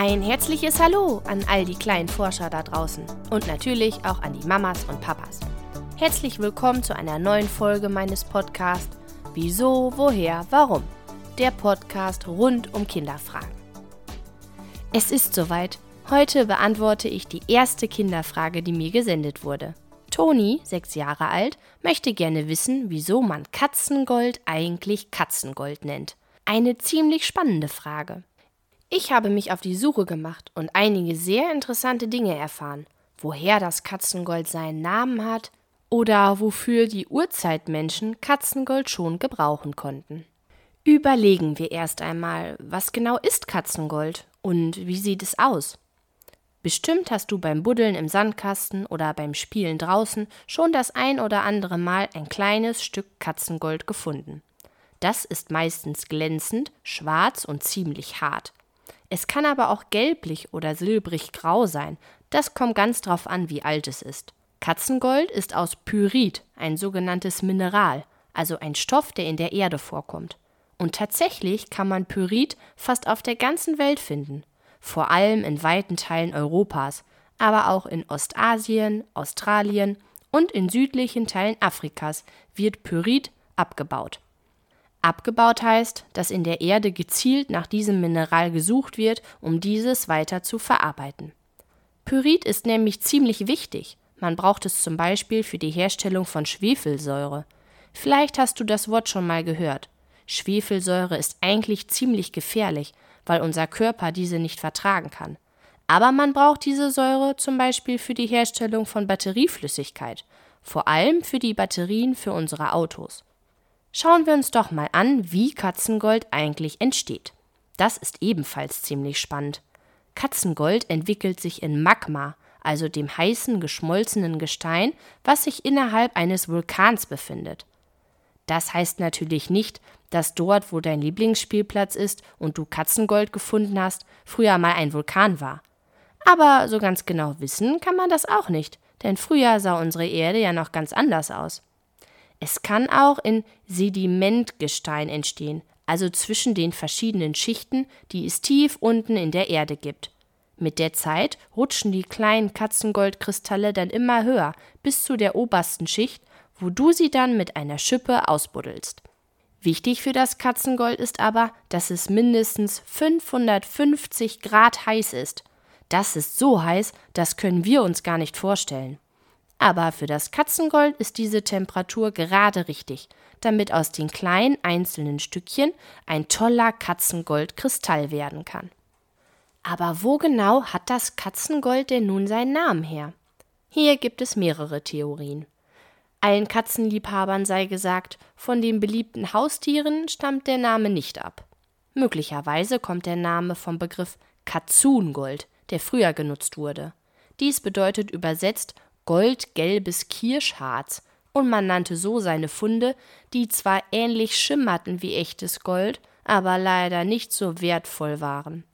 Ein herzliches Hallo an all die kleinen Forscher da draußen und natürlich auch an die Mamas und Papas. Herzlich willkommen zu einer neuen Folge meines Podcasts Wieso, woher, warum? Der Podcast rund um Kinderfragen. Es ist soweit. Heute beantworte ich die erste Kinderfrage, die mir gesendet wurde. Toni, sechs Jahre alt, möchte gerne wissen, wieso man Katzengold eigentlich Katzengold nennt. Eine ziemlich spannende Frage. Ich habe mich auf die Suche gemacht und einige sehr interessante Dinge erfahren. Woher das Katzengold seinen Namen hat oder wofür die Urzeitmenschen Katzengold schon gebrauchen konnten. Überlegen wir erst einmal, was genau ist Katzengold und wie sieht es aus? Bestimmt hast du beim Buddeln im Sandkasten oder beim Spielen draußen schon das ein oder andere Mal ein kleines Stück Katzengold gefunden. Das ist meistens glänzend, schwarz und ziemlich hart. Es kann aber auch gelblich oder silbrig grau sein. Das kommt ganz drauf an, wie alt es ist. Katzengold ist aus Pyrit, ein sogenanntes Mineral, also ein Stoff, der in der Erde vorkommt. Und tatsächlich kann man Pyrit fast auf der ganzen Welt finden, vor allem in weiten Teilen Europas, aber auch in Ostasien, Australien und in südlichen Teilen Afrikas wird Pyrit abgebaut. Abgebaut heißt, dass in der Erde gezielt nach diesem Mineral gesucht wird, um dieses weiter zu verarbeiten. Pyrit ist nämlich ziemlich wichtig. Man braucht es zum Beispiel für die Herstellung von Schwefelsäure. Vielleicht hast du das Wort schon mal gehört. Schwefelsäure ist eigentlich ziemlich gefährlich, weil unser Körper diese nicht vertragen kann. Aber man braucht diese Säure zum Beispiel für die Herstellung von Batterieflüssigkeit, vor allem für die Batterien für unsere Autos. Schauen wir uns doch mal an, wie Katzengold eigentlich entsteht. Das ist ebenfalls ziemlich spannend. Katzengold entwickelt sich in Magma, also dem heißen, geschmolzenen Gestein, was sich innerhalb eines Vulkans befindet. Das heißt natürlich nicht, dass dort, wo dein Lieblingsspielplatz ist und du Katzengold gefunden hast, früher mal ein Vulkan war. Aber so ganz genau wissen kann man das auch nicht, denn früher sah unsere Erde ja noch ganz anders aus. Es kann auch in Sedimentgestein entstehen, also zwischen den verschiedenen Schichten, die es tief unten in der Erde gibt. Mit der Zeit rutschen die kleinen Katzengoldkristalle dann immer höher, bis zu der obersten Schicht, wo du sie dann mit einer Schippe ausbuddelst. Wichtig für das Katzengold ist aber, dass es mindestens 550 Grad heiß ist. Das ist so heiß, das können wir uns gar nicht vorstellen. Aber für das Katzengold ist diese Temperatur gerade richtig, damit aus den kleinen einzelnen Stückchen ein toller Katzengoldkristall werden kann. Aber wo genau hat das Katzengold denn nun seinen Namen her? Hier gibt es mehrere Theorien. Allen Katzenliebhabern sei gesagt, von den beliebten Haustieren stammt der Name nicht ab. Möglicherweise kommt der Name vom Begriff Katzungold, der früher genutzt wurde. Dies bedeutet übersetzt goldgelbes Kirschharz, und man nannte so seine Funde, die zwar ähnlich schimmerten wie echtes Gold, aber leider nicht so wertvoll waren.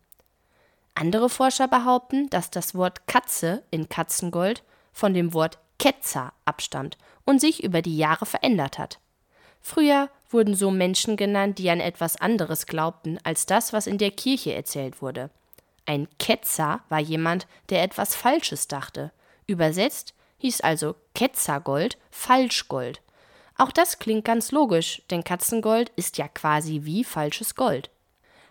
Andere Forscher behaupten, dass das Wort Katze in Katzengold von dem Wort Ketzer abstammt und sich über die Jahre verändert hat. Früher wurden so Menschen genannt, die an etwas anderes glaubten als das, was in der Kirche erzählt wurde. Ein Ketzer war jemand, der etwas Falsches dachte. Übersetzt hieß also Ketzergold Falschgold. Auch das klingt ganz logisch, denn Katzengold ist ja quasi wie falsches Gold.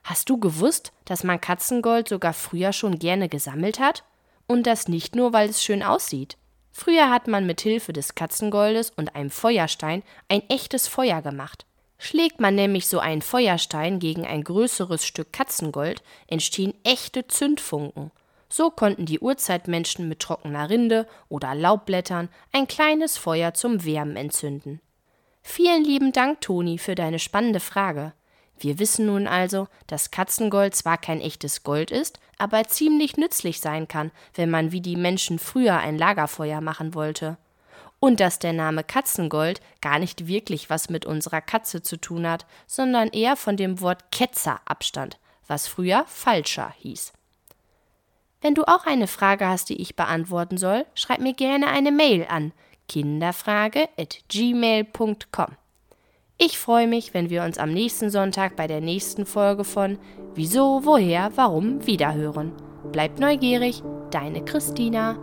Hast du gewusst, dass man Katzengold sogar früher schon gerne gesammelt hat? Und das nicht nur, weil es schön aussieht. Früher hat man mit Hilfe des Katzengoldes und einem Feuerstein ein echtes Feuer gemacht. Schlägt man nämlich so einen Feuerstein gegen ein größeres Stück Katzengold, entstehen echte Zündfunken. So konnten die Urzeitmenschen mit trockener Rinde oder Laubblättern ein kleines Feuer zum Wärmen entzünden. Vielen lieben Dank, Toni, für deine spannende Frage. Wir wissen nun also, dass Katzengold zwar kein echtes Gold ist, aber ziemlich nützlich sein kann, wenn man wie die Menschen früher ein Lagerfeuer machen wollte. Und dass der Name Katzengold gar nicht wirklich was mit unserer Katze zu tun hat, sondern eher von dem Wort Ketzer abstand, was früher Falscher hieß. Wenn du auch eine Frage hast, die ich beantworten soll, schreib mir gerne eine Mail an kinderfrage@gmail.com. Ich freue mich, wenn wir uns am nächsten Sonntag bei der nächsten Folge von Wieso, woher, warum wiederhören. Bleibt neugierig, deine Christina.